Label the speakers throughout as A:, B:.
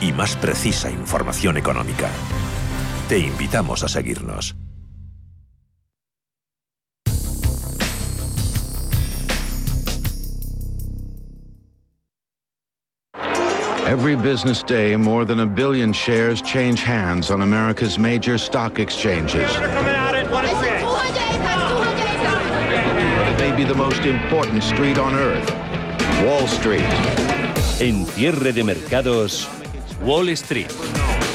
A: y más precisa información económica. Te invitamos a seguirnos.
B: Every business day, more than a billion shares change hands on America's major stock exchanges. It may be the most important street on earth, Wall Street.
C: En cierre de mercados, Wall Street.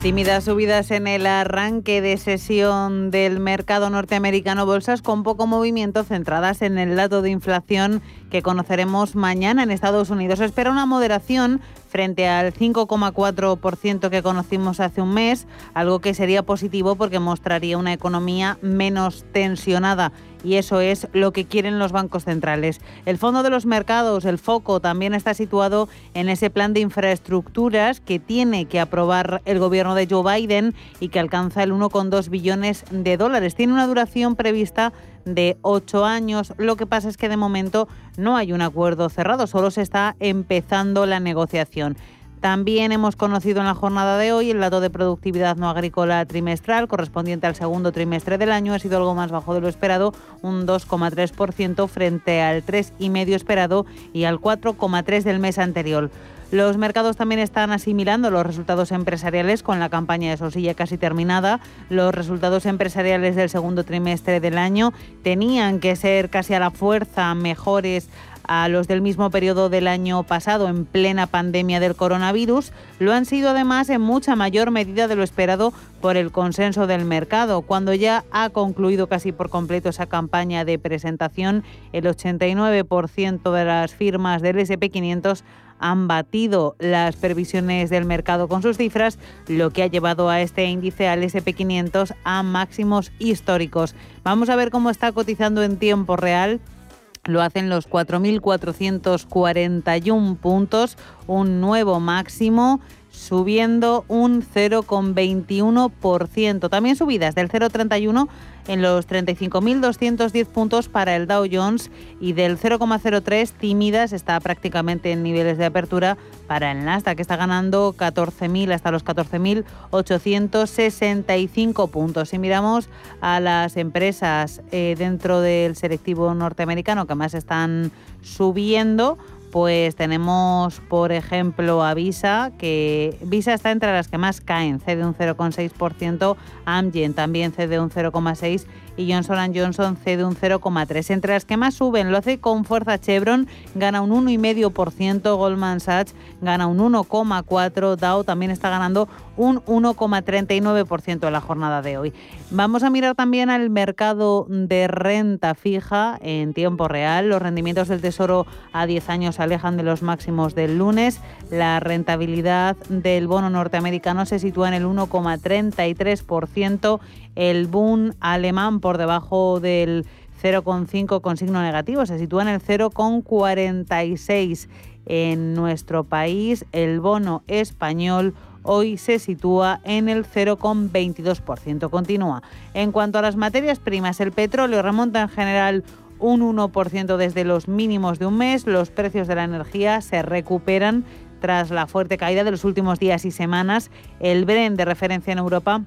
D: Tímidas subidas en el arranque de sesión del mercado norteamericano, bolsas con poco movimiento centradas en el dato de inflación que conoceremos mañana en Estados Unidos. espera una moderación frente al 5,4% que conocimos hace un mes, algo que sería positivo porque mostraría una economía menos tensionada y eso es lo que quieren los bancos centrales. El fondo de los mercados, el foco, también está situado en ese plan de infraestructuras que tiene que aprobar el gobierno de Joe Biden y que alcanza el 1,2 billones de dólares. Tiene una duración prevista de ocho años. Lo que pasa es que de momento no hay un acuerdo cerrado, solo se está empezando la negociación. También hemos conocido en la jornada de hoy el dato de productividad no agrícola trimestral correspondiente al segundo trimestre del año. Ha sido algo más bajo de lo esperado, un 2,3% frente al 3,5% esperado y al 4,3% del mes anterior. Los mercados también están asimilando los resultados empresariales con la campaña de Sosilla casi terminada. Los resultados empresariales del segundo trimestre del año tenían que ser casi a la fuerza mejores a los del mismo periodo del año pasado en plena pandemia del coronavirus, lo han sido además en mucha mayor medida de lo esperado por el consenso del mercado. Cuando ya ha concluido casi por completo esa campaña de presentación, el 89% de las firmas del SP500 han batido las previsiones del mercado con sus cifras, lo que ha llevado a este índice al SP500 a máximos históricos. Vamos a ver cómo está cotizando en tiempo real. Lo hacen los 4.441 puntos, un nuevo máximo subiendo un 0,21%. También subidas del 0,31 en los 35.210 puntos para el Dow Jones y del 0,03 tímidas está prácticamente en niveles de apertura para el Nasdaq que está ganando 14.000 hasta los 14.865 puntos. Si miramos a las empresas eh, dentro del selectivo norteamericano que más están subiendo, pues tenemos, por ejemplo, a Visa, que Visa está entre las que más caen, cede un 0,6%, Amgen también cede un 0,6% y Johnson Johnson cede un 0,3%. Entre las que más suben, lo hace con fuerza Chevron, gana un 1,5%, Goldman Sachs gana un 1,4%, Dow también está ganando un 1,39% en la jornada de hoy. Vamos a mirar también al mercado de renta fija en tiempo real. Los rendimientos del Tesoro a 10 años se alejan de los máximos del lunes. La rentabilidad del bono norteamericano se sitúa en el 1,33%. El boom alemán por debajo del 0,5 con signo negativo, se sitúa en el 0,46 en nuestro país. El bono español hoy se sitúa en el 0,22%. Continúa. En cuanto a las materias primas, el petróleo remonta en general un 1% desde los mínimos de un mes, los precios de la energía se recuperan tras la fuerte caída de los últimos días y semanas. El Brent de referencia en Europa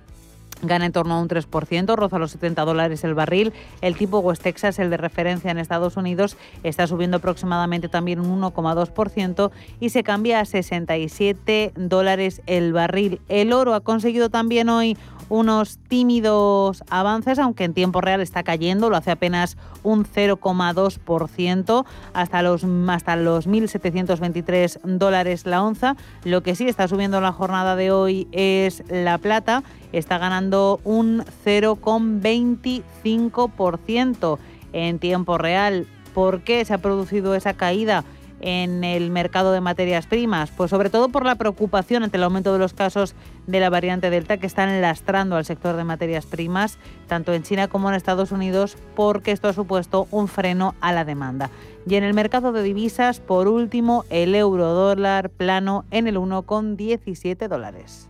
D: gana en torno a un 3%, roza los 70 dólares el barril. El tipo West Texas, el de referencia en Estados Unidos, está subiendo aproximadamente también un 1,2% y se cambia a 67 dólares el barril. El oro ha conseguido también hoy unos tímidos avances, aunque en tiempo real está cayendo, lo hace apenas un 0,2% hasta los, hasta los 1.723 dólares la onza. Lo que sí está subiendo en la jornada de hoy es la plata, está ganando un 0,25% en tiempo real. ¿Por qué se ha producido esa caída? en el mercado de materias primas? Pues sobre todo por la preocupación ante el aumento de los casos de la variante Delta que están lastrando al sector de materias primas, tanto en China como en Estados Unidos, porque esto ha supuesto un freno a la demanda. Y en el mercado de divisas, por último, el euro dólar plano en el 1,17 dólares.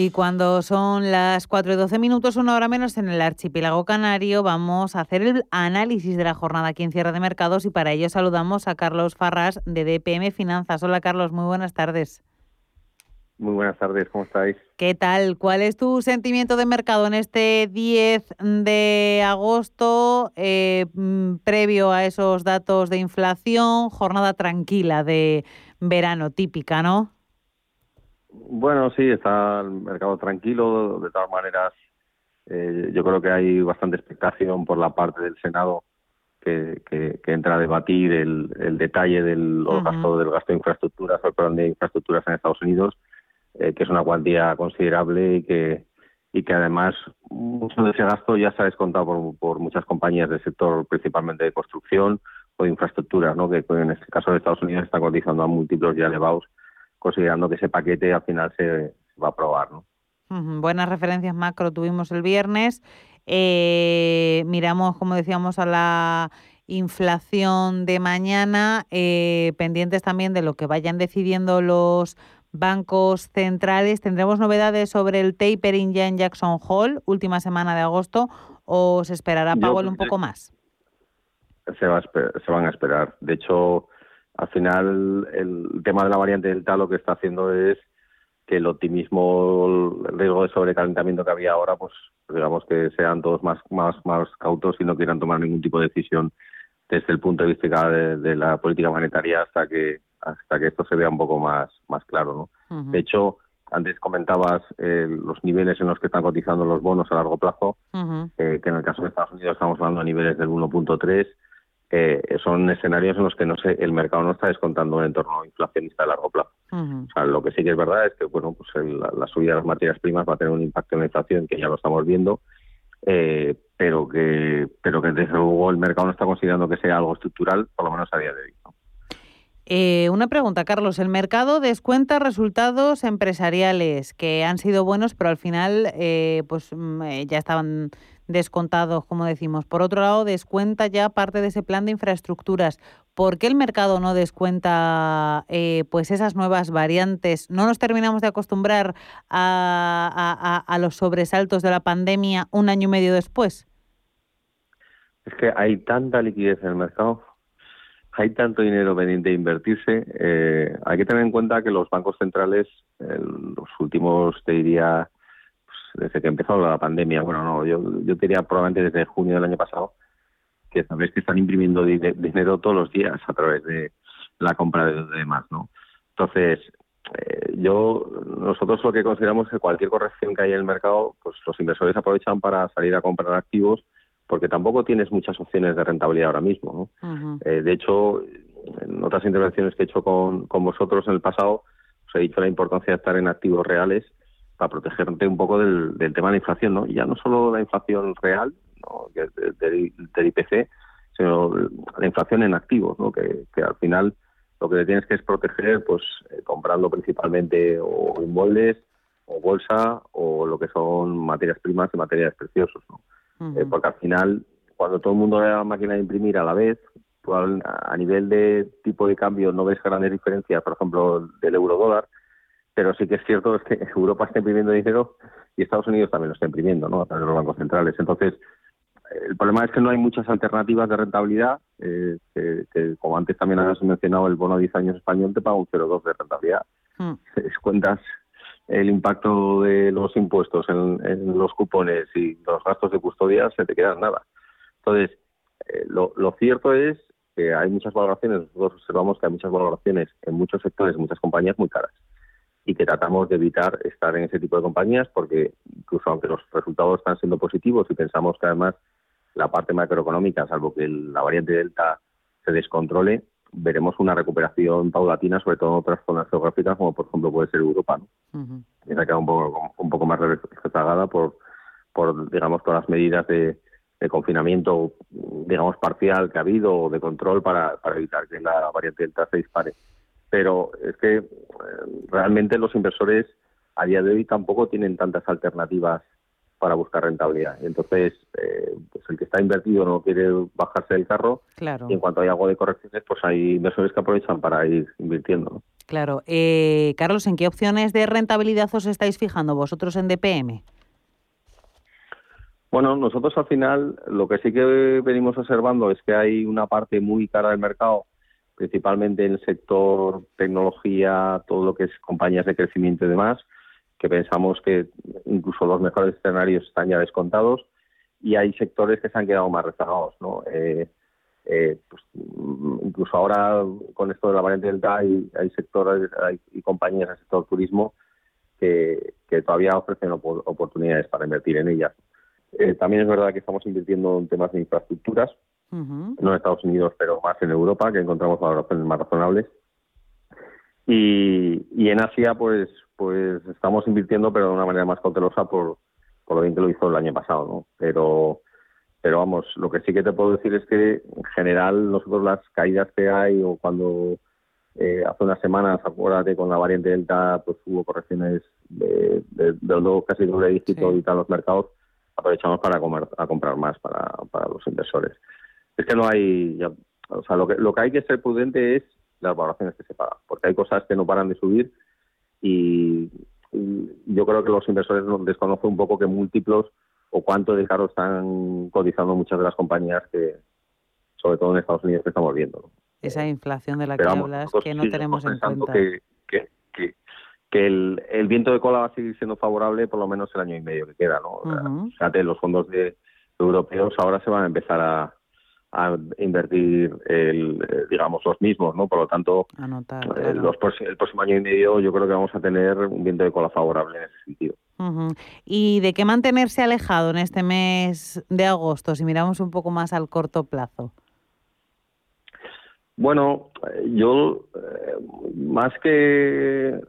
D: Y cuando son las 4 y 12 minutos, una hora menos en el archipiélago canario, vamos a hacer el análisis de la jornada aquí en Cierre de Mercados y para ello saludamos a Carlos Farras de DPM Finanzas. Hola Carlos, muy buenas tardes.
E: Muy buenas tardes, ¿cómo estáis?
D: ¿Qué tal? ¿Cuál es tu sentimiento de mercado en este 10 de agosto, eh, mm, previo a esos datos de inflación, jornada tranquila de verano típica, ¿no?
E: Bueno, sí, está el mercado tranquilo. De todas maneras, eh, yo creo que hay bastante expectación por la parte del Senado que, que, entra a debatir el, el detalle del gasto del gasto de infraestructuras, el plan de infraestructuras en Estados Unidos, eh, que es una cuantía considerable y que y que además mucho de ese gasto ya se ha descontado por, por muchas compañías del sector, principalmente de construcción o de infraestructuras, ¿no? que en este caso de Estados Unidos están cotizando a múltiplos ya elevados considerando que ese paquete al final se, va a aprobar. ¿no?
D: Buenas referencias macro tuvimos el viernes. Eh, miramos, como decíamos, a la inflación de mañana, eh, pendientes también de lo que vayan decidiendo los bancos centrales. ¿Tendremos novedades sobre el tapering ya en Jackson Hole, última semana de agosto, o se esperará Powell un poco más?
E: Se, va se van a esperar. De hecho, al final el tema de la variante Delta lo que está haciendo es que el optimismo, el riesgo de sobrecalentamiento que había ahora, pues digamos que sean todos más, más, más cautos y no quieran tomar ningún tipo de decisión desde el punto de vista de, la política monetaria hasta que hasta que esto se vea un poco más, más claro. ¿no? De hecho, antes comentabas eh, los niveles en los que están cotizando los bonos a largo plazo, eh, que en el caso de Estados Unidos estamos hablando a niveles del 1.3 eh, son escenarios en los que no el mercado no está descontando un entorno inflacionista de largo plazo. O sea, lo que sí que es verdad es que bueno, pues la, subida de las materias primas va a tener un impacto en la inflación que ya lo estamos viendo, eh, pero que pero que desde luego el mercado no está considerando que sea algo estructural, por lo menos a día de hoy.
D: Eh, una pregunta, Carlos. El mercado descuenta resultados empresariales que han sido buenos, pero al final pues mm, ya estaban descontados, como decimos. Por otro lado, descuenta ya parte de ese plan de infraestructuras. ¿Por qué el mercado no descuenta eh, pues esas nuevas variantes? ¿No nos terminamos de acostumbrar a, a, los sobresaltos de la pandemia un año y medio después?
E: Es que hay tanta liquidez en el mercado, hay tanto dinero pendiente de invertirse. Eh, hay que tener en cuenta que los bancos centrales, en los últimos, te diría, desde que empezó la pandemia, bueno, no, yo, yo diría probablemente desde junio del año pasado, que sabéis que están imprimiendo dinero todos los días a través de la compra de demás, ¿no? Entonces, eh, yo nosotros lo que consideramos es que cualquier corrección que haya en el mercado, pues los inversores aprovechan para salir a comprar activos porque tampoco tienes muchas opciones de rentabilidad ahora mismo. ¿no? Eh, de hecho, en otras intervenciones que he hecho con, con vosotros en el pasado, os he dicho la importancia de estar en activos reales para protegerte un poco del, tema de la inflación, ¿no? Ya no solo la inflación real, ¿no? del, IPC, sino la inflación en activos, ¿no? Que, al final lo que le tienes que es proteger, pues eh, comprando principalmente o inmuebles o bolsa o lo que son materias primas y materiales preciosos, ¿no? Eh, porque al final, cuando todo el mundo ve la máquina de imprimir a la vez, pues, a nivel de tipo de cambio no ves grandes diferencias, por ejemplo, del euro dólar, pero sí que es cierto es que Europa está imprimiendo dinero y Estados Unidos también lo está imprimiendo, ¿no? A través de los bancos centrales. Entonces, el problema es que no hay muchas alternativas de rentabilidad, eh, que, como antes también has mencionado, el bono de 10 años español te paga un 0,2 de rentabilidad. Hmm. Si cuentas el impacto de los impuestos en, los cupones y los gastos de custodia, se te queda nada. Entonces, eh, lo, cierto es que hay muchas valoraciones, nosotros observamos que hay muchas valoraciones en muchos sectores, en muchas compañías muy caras y que tratamos de evitar estar en ese tipo de compañías porque incluso aunque los resultados están siendo positivos y pensamos que además la parte macroeconómica, salvo que la variante Delta se descontrole, veremos una recuperación paulatina, sobre todo en otras zonas geográficas, como por ejemplo puede ser Europa. ¿no? Y se ha quedado un poco, un poco más rezagada por, por, digamos, todas las medidas de, confinamiento, digamos, parcial que ha habido o de control para, para evitar que la variante Delta se dispare. Pero es que eh, realmente los inversores a día de hoy tampoco tienen tantas alternativas para buscar rentabilidad. Entonces, eh, pues el que está invertido no quiere bajarse del carro.
D: Claro.
E: Y en cuanto hay algo de correcciones, pues hay inversores que aprovechan para ir invirtiendo.
D: Claro. Eh, Carlos, ¿en qué opciones de rentabilidad os estáis fijando vosotros en DPM?
E: Bueno, nosotros al final lo que sí que venimos observando es que hay una parte muy cara del mercado, principalmente en el sector tecnología, todo lo que es compañías de crecimiento y demás, que pensamos que incluso los mejores escenarios están ya descontados y hay sectores que se han quedado más rezagados, ¿no? Eh, eh, pues, incluso ahora con esto de la variante Delta hay, hay sectores hay, y compañías del sector turismo que, todavía ofrecen oportunidades para invertir en ellas. Eh, también es verdad que estamos invirtiendo en temas de infraestructuras, no en Estados Unidos, pero más en Europa, que encontramos valoraciones más razonables. Y, y en Asia, pues pues estamos invirtiendo, pero de una manera más cautelosa por, por lo bien que lo hizo el año pasado, ¿no? Pero, pero vamos, lo que sí que te puedo decir es que en general nosotros las caídas que hay o cuando eh, hace unas semanas, acuérdate, con la variante Delta, pues hubo correcciones de, de, de casi doble dígito y tal los mercados, aprovechamos para comer, a comprar más para, para los inversores. Es que no hay, o sea, lo que, lo que hay que ser prudente es las valoraciones que se pagan, porque hay cosas que no paran de subir y, yo creo que los inversores desconocen un poco qué múltiplos o cuánto de caro están cotizando muchas de las compañías que, sobre todo en Estados Unidos, que estamos viendo.
D: Esa inflación de la que hablas, que no tenemos en cuenta.
E: Que, que, que, el, el, viento de cola va a seguir siendo favorable por lo menos el año y medio que queda. ¿no? Fíjate, los fondos de, europeos ahora se van a empezar a, a invertir el, eh, digamos los mismos no por lo tanto
D: eh,
E: los, el próximo año y medio yo creo que vamos a tener un viento de cola favorable en ese sentido.
D: Y de qué mantenerse alejado en este mes de agosto si miramos un poco más al corto plazo
E: bueno yo eh, más que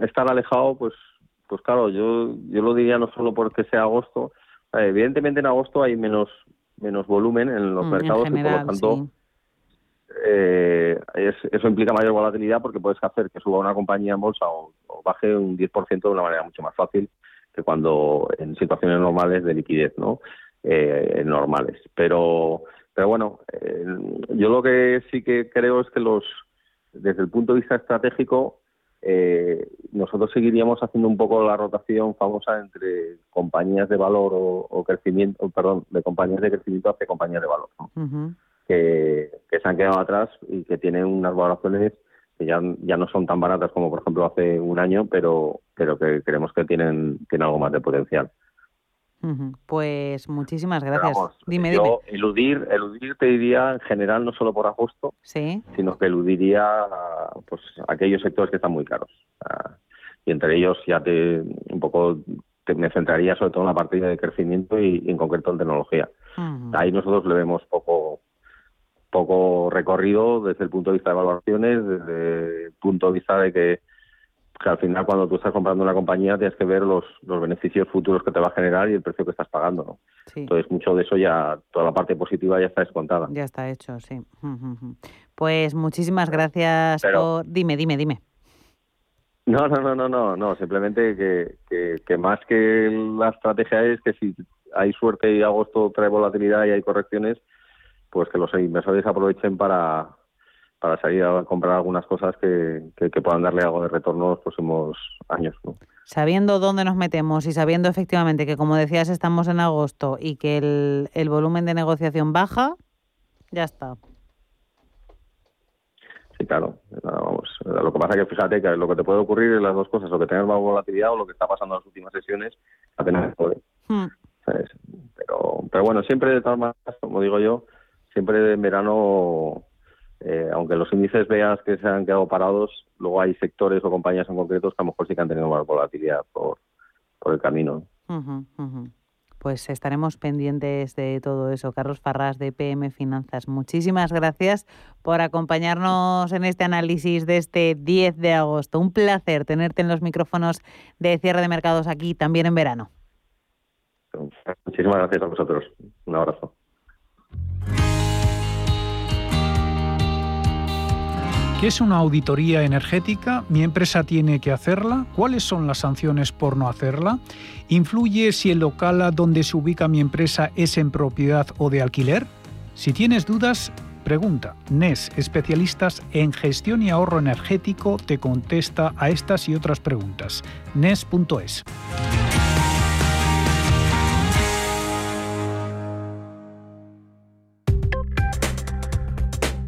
E: estar alejado pues pues claro yo yo lo diría no solo porque sea agosto. Evidentemente en agosto hay menos menos volumen en los mm, mercados y por lo tanto eh, eso implica mayor volatilidad porque puedes hacer que suba una compañía en bolsa o, baje un 10% de una manera mucho más fácil que cuando en situaciones normales de liquidez, ¿no? Eh, normales. Pero, pero bueno, eh, yo lo que sí que creo es que los, desde el punto de vista estratégico, eh, nosotros seguiríamos haciendo un poco la rotación famosa entre compañías de valor o, crecimiento, perdón, de compañías de crecimiento hacia compañías de valor, que, se han quedado atrás y que tienen unas valoraciones que ya, ya no son tan baratas como por ejemplo hace un año, pero, pero que creemos que tienen, tienen algo más de potencial.
D: Pues muchísimas gracias. dime,
E: yo eludir, eludir te diría en general no solo por agosto, sino que eludiría pues aquellos sectores que están muy caros. y entre ellos ya te un poco me centraría sobre todo en la parte de crecimiento y, en concreto en tecnología. Ahí nosotros le vemos poco poco recorrido desde el punto de vista de evaluaciones, desde el punto de vista de que que al final cuando tú estás comprando una compañía tienes que ver los, los beneficios futuros que te va a generar y el precio que estás pagando, ¿no? Entonces mucho de eso ya, toda la parte positiva ya está descontada.
D: Ya está hecho, sí. Pues muchísimas gracias por... Dime, dime, dime.
E: No, no, no, no, no, no, simplemente que, que, más que la estrategia es que si hay suerte y agosto trae volatilidad y hay correcciones, pues que los inversores aprovechen para, para salir a comprar algunas cosas que, que, puedan darle algo de retorno los próximos años. ¿no?
D: sabiendo dónde nos metemos y sabiendo efectivamente que, como decías, estamos en agosto y que el, el volumen de negociación baja, ya está.
E: Sí, claro. Vamos. Lo que pasa es que fíjate que lo que te puede ocurrir es las dos cosas, lo que tengas más volatilidad o lo que está pasando en las últimas sesiones a tener poder. Hmm. Pero, pero bueno, siempre de todas maneras, como digo yo, siempre en verano eh, aunque los índices veas que se han quedado parados, luego hay sectores o compañías en concretos que a lo mejor sí que han tenido más volatilidad por, por el camino.
D: Pues estaremos pendientes de todo eso. Carlos Farras de PM Finanzas, muchísimas gracias por acompañarnos en este análisis de este 10 de agosto. Un placer tenerte en los micrófonos de cierre de mercados aquí también en verano.
E: Muchísimas gracias a vosotros. Un abrazo.
F: ¿Qué es una auditoría energética? ¿Mi empresa tiene que hacerla? ¿Cuáles son las sanciones por no hacerla? ¿Influye si el local donde se ubica mi empresa es en propiedad o de alquiler? Si tienes dudas, pregunta. NES, especialistas en gestión y ahorro energético, te contesta a estas y otras preguntas. NES.es.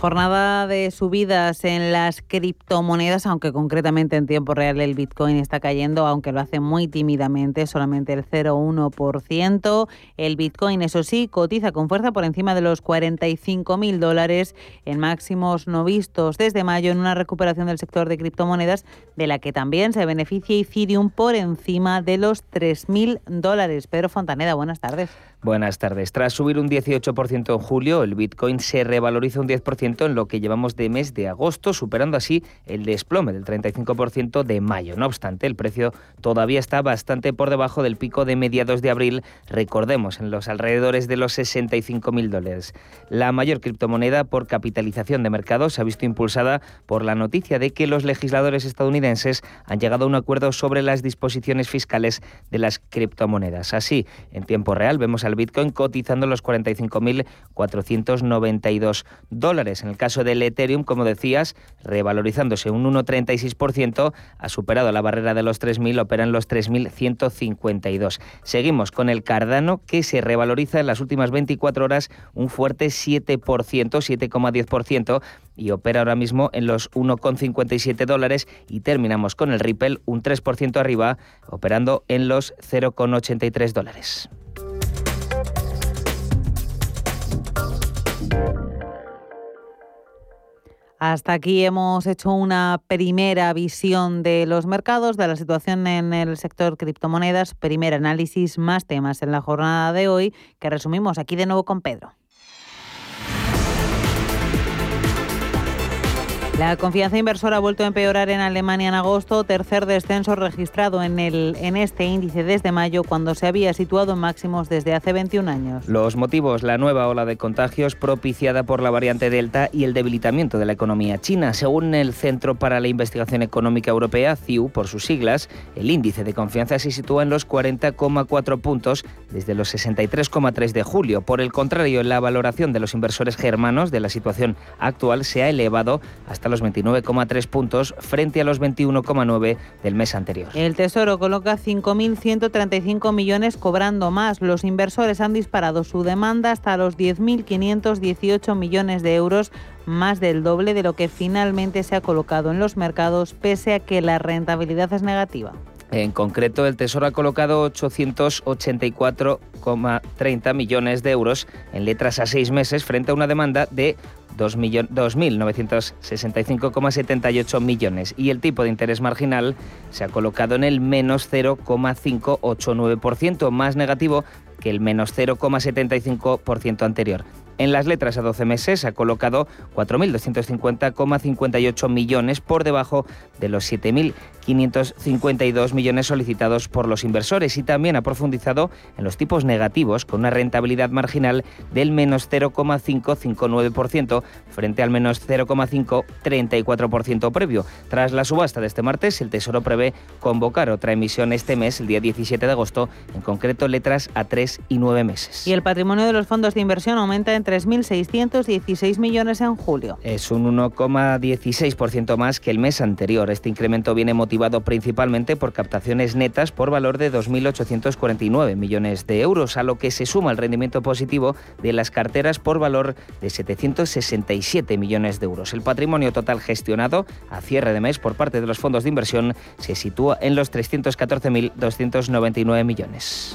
D: Jornada de subidas en las criptomonedas, aunque concretamente en tiempo real el Bitcoin está cayendo, aunque lo hace muy tímidamente, solamente el 0,1%. El Bitcoin, eso sí, cotiza con fuerza por encima de los 45.000 dólares en máximos no vistos desde mayo en una recuperación del sector de criptomonedas de la que también se beneficia Ethereum por encima de los 3.000 dólares. Pedro Fontaneda, buenas tardes.
G: Buenas tardes. Tras subir un 18% en julio, el Bitcoin se revaloriza un 10% en lo que llevamos de mes de agosto, superando así el desplome del 35% de mayo. No obstante, el precio todavía está bastante por debajo del pico de mediados de abril, recordemos, en los alrededores de los 65.000 dólares. La mayor criptomoneda por capitalización de mercado se ha visto impulsada por la noticia de que los legisladores estadounidenses han llegado a un acuerdo sobre las disposiciones fiscales de las criptomonedas. Así, en tiempo real vemos al Bitcoin cotizando los 45.492 dólares. En el caso del Ethereum, como decías, revalorizándose un 1,36%, ha superado la barrera de los 3.000, operan los 3.152. Seguimos con el Cardano, que se revaloriza en las últimas 24 horas un fuerte 7%, 7,10%, y opera ahora mismo en los 1,57 dólares y terminamos con el Ripple un 3% arriba, operando en los 0,83 dólares.
D: Hasta aquí hemos hecho una primera visión de los mercados, de la situación en el sector criptomonedas, primer análisis, más temas en la jornada de hoy, que resumimos aquí de nuevo con Pedro. La confianza inversora ha vuelto a empeorar en Alemania en agosto, tercer descenso registrado en, el, en este índice desde mayo, cuando se había situado en máximos desde hace 21 años.
G: Los motivos, la nueva ola de contagios propiciada por la variante Delta y el debilitamiento de la economía china. Según el Centro para la Investigación Económica Europea, CIU, por sus siglas, el índice de confianza se sitúa en los 40,4 puntos desde los 63,3 de julio. Por el contrario, la valoración de los inversores germanos de la situación actual se ha elevado hasta los 29,3 puntos frente a los 21,9 del mes anterior.
D: El Tesoro coloca 5.135 millones cobrando más. Los inversores han disparado su demanda hasta los 10.518 millones de euros, más del doble de lo que finalmente se ha colocado en los mercados, pese a que la rentabilidad es negativa.
G: En concreto, el Tesoro ha colocado 884,30 millones de euros en letras a seis meses frente a una demanda de 2.965,78 millones y el tipo de interés marginal se ha colocado en el menos 0,589%, más negativo que el menos 0,75% anterior. En las letras a 12 meses ha colocado 4.250,58 millones por debajo de los 7.552 millones solicitados por los inversores y también ha profundizado en los tipos negativos con una rentabilidad marginal del menos 0,559% frente al menos 0,534% previo. Tras la subasta de este martes, el Tesoro prevé convocar otra emisión este mes, el día 17 de agosto, en concreto letras a 3 y 9 meses.
D: Y el patrimonio de los fondos de inversión aumenta en 3.616 millones en julio.
G: Es un 1,16% más que el mes anterior. Este incremento viene motivado principalmente por captaciones netas por valor de 2.849 millones de euros, a lo que se suma el rendimiento positivo de las carteras por valor de 767 millones de euros. El patrimonio total gestionado a cierre de mes por parte de los fondos de inversión se sitúa en los 314.299 millones.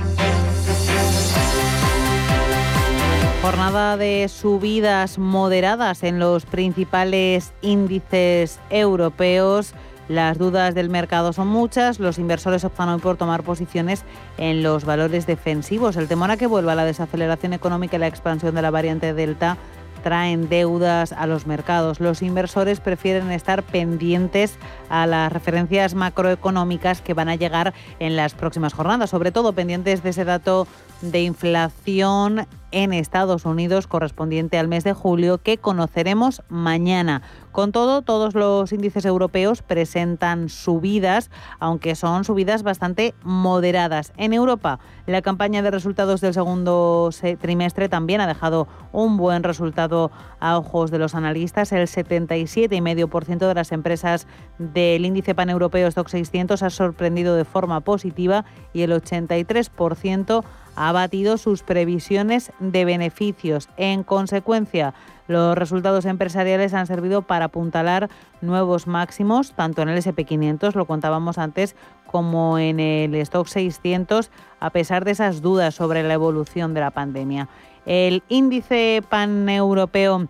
D: Jornada de subidas moderadas en los principales índices europeos. Las dudas del mercado son muchas. Los inversores optan hoy por tomar posiciones en los valores defensivos. El temor a que vuelva la desaceleración económica y la expansión de la variante Delta traen deudas a los mercados. Los inversores prefieren estar pendientes a las referencias macroeconómicas que van a llegar en las próximas jornadas, sobre todo pendientes de ese dato de inflación en Estados Unidos correspondiente al mes de julio que conoceremos mañana. Con todo, todos los índices europeos presentan subidas, aunque son subidas bastante moderadas. En Europa, la campaña de resultados del segundo trimestre también ha dejado un buen resultado a ojos de los analistas. El 77,5% de las empresas del índice paneuropeo Stock 600 ha sorprendido de forma positiva y el 83% ha batido sus previsiones de beneficios. En consecuencia, los resultados empresariales han servido para apuntalar nuevos máximos, tanto en el SP500, lo contábamos antes, como en el Stock 600, a pesar de esas dudas sobre la evolución de la pandemia. El índice paneuropeo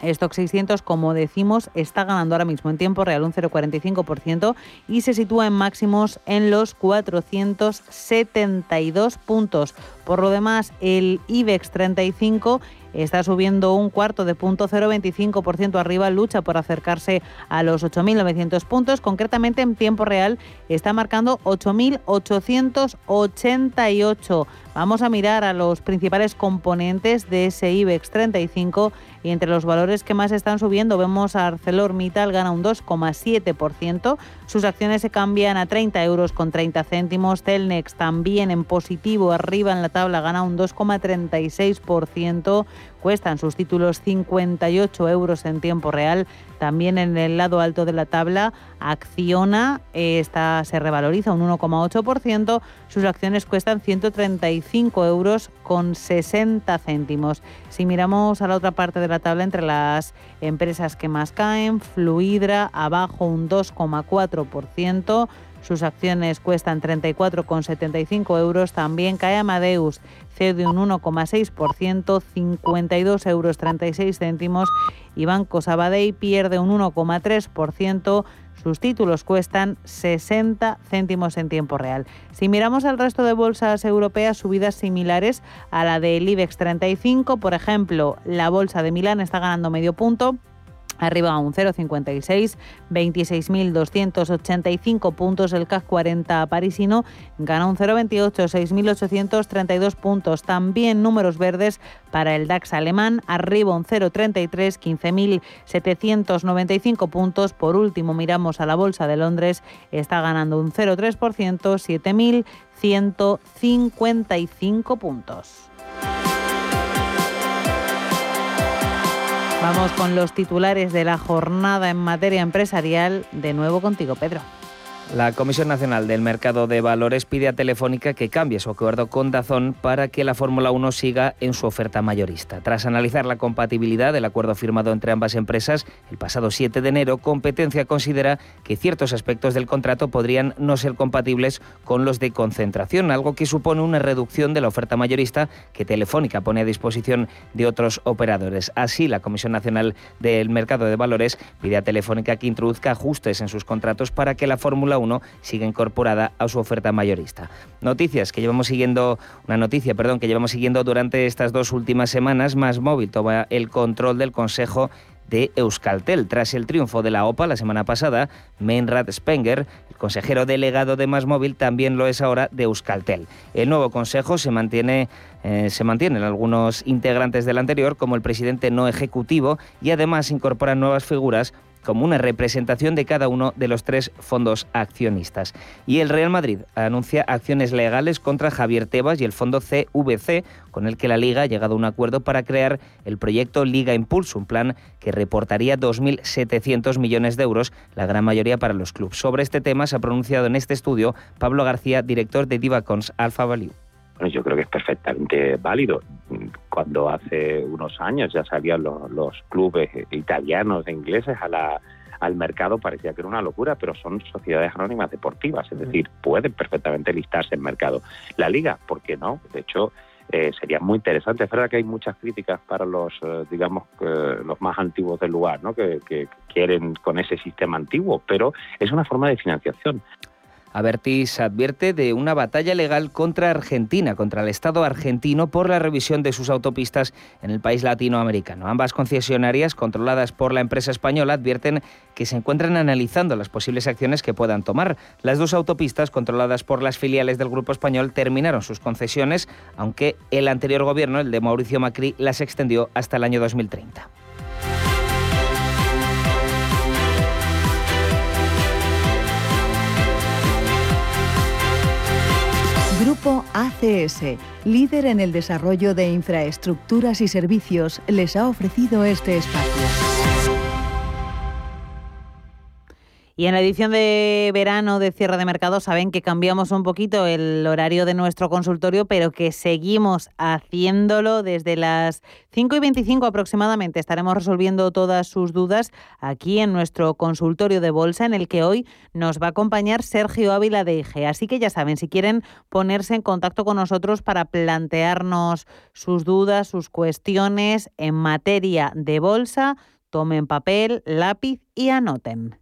D: Stock 600, como decimos, está ganando ahora mismo en tiempo real un 0,45% y se sitúa en máximos en los 472 puntos. Por lo demás, el IBEX 35 está subiendo un cuarto de punto 0,25% arriba, lucha por acercarse a los 8.900 puntos. Concretamente, en tiempo real está marcando 8.888. Vamos a mirar a los principales componentes de ese IBEX 35 y entre los valores que más están subiendo vemos a ArcelorMittal gana un 2,7%, sus acciones se cambian a 30 euros con 30 céntimos, Telnex también en positivo. Arriba en la tabla gana un 2,36%, cuestan sus títulos 58 euros en tiempo real. También en el lado alto de la tabla, Acciona esta se revaloriza un 1,8%. Sus acciones cuestan 135 euros con 60 céntimos. Si miramos a la otra parte de la tabla, entre las empresas que más caen, Fluidra abajo un 2,4%. Sus acciones cuestan 34,75 euros. También cae Amadeus, cede un 1,6%, 52 euros 36 céntimos. Y Banco Sabadell pierde un 1,3%. Sus títulos cuestan 60 céntimos en tiempo real. Si miramos al resto de bolsas europeas, subidas similares a la del IBEX 35, por ejemplo, la bolsa de Milán está ganando medio punto arriba un 0,56, 26.285 puntos. El CAC 40 parisino gana un 0,28, 6.832 puntos. También números verdes para el DAX alemán, arriba un 0,33, 15.795 puntos. Por último, miramos a la Bolsa de Londres, está ganando un 0,3%, 7.155 puntos. Vamos con los titulares de la jornada en materia empresarial. De nuevo contigo, Pedro.
G: La Comisión Nacional del Mercado de Valores pide a Telefónica que cambie su acuerdo con Dazón para que la Fórmula 1 siga en su oferta mayorista. Tras analizar la compatibilidad del acuerdo firmado entre ambas empresas el pasado 7 de enero, Competencia considera que ciertos aspectos del contrato podrían no ser compatibles con los de concentración, algo que supone una reducción de la oferta mayorista que Telefónica pone a disposición de otros operadores. Así, la Comisión Nacional del Mercado de Valores pide a Telefónica que introduzca ajustes en sus contratos para que la Fórmula 1 sigue incorporada a su oferta mayorista. Noticias que llevamos siguiendo, una noticia, perdón, que llevamos siguiendo durante estas dos últimas semanas, Más Móvil toma el control del Consejo de Euskaltel. Tras el triunfo de la OPA la semana pasada, Meinrad Spenger, el consejero delegado de Más Móvil, también lo es ahora de Euskaltel. El nuevo consejo se mantiene eh, se mantienen algunos integrantes del anterior, como el presidente no ejecutivo, y además incorporan nuevas figuras como una representación de cada uno de los tres fondos accionistas. Y el Real Madrid anuncia acciones legales contra Javier Tebas y el fondo CVC, con el que la Liga ha llegado a un acuerdo para crear el proyecto Liga Impulso, un plan que reportaría 2.700 millones de euros, la gran mayoría para los clubes. Sobre este tema se ha pronunciado en este estudio Pablo García, director de Divacons Alfa Value
H: yo creo que es perfectamente válido. Cuando hace unos años ya salían los, clubes italianos e ingleses a la, al mercado parecía que era una locura, pero son sociedades anónimas deportivas, es decir, pueden perfectamente listarse en mercado. La liga, ¿por qué no? De hecho, eh, sería muy interesante. Es verdad que hay muchas críticas para los, eh, digamos, los más antiguos del lugar, ¿no? que quieren con ese sistema antiguo, pero es una forma de financiación.
G: Avertis advierte de una batalla legal contra Argentina, contra el Estado argentino por la revisión de sus autopistas en el país latinoamericano. Ambas concesionarias, controladas por la empresa española, advierten que se encuentran analizando las posibles acciones que puedan tomar. Las dos autopistas, controladas por las filiales del Grupo Español, terminaron sus concesiones, aunque el anterior gobierno, el de Mauricio Macri, las extendió hasta el año 2030.
I: ACS, líder en el desarrollo de infraestructuras y servicios, les ha ofrecido este espacio.
D: Y en la edición de verano de cierre de mercado saben que cambiamos un poquito el horario de nuestro consultorio, pero que seguimos haciéndolo desde las 5 y 25 aproximadamente. Estaremos resolviendo todas sus dudas aquí en nuestro consultorio de bolsa, en el que hoy nos va a acompañar Sergio Ávila de IG. Así que ya saben, si quieren ponerse en contacto con nosotros para plantearnos sus dudas, sus cuestiones en materia de bolsa, tomen papel, lápiz y anoten.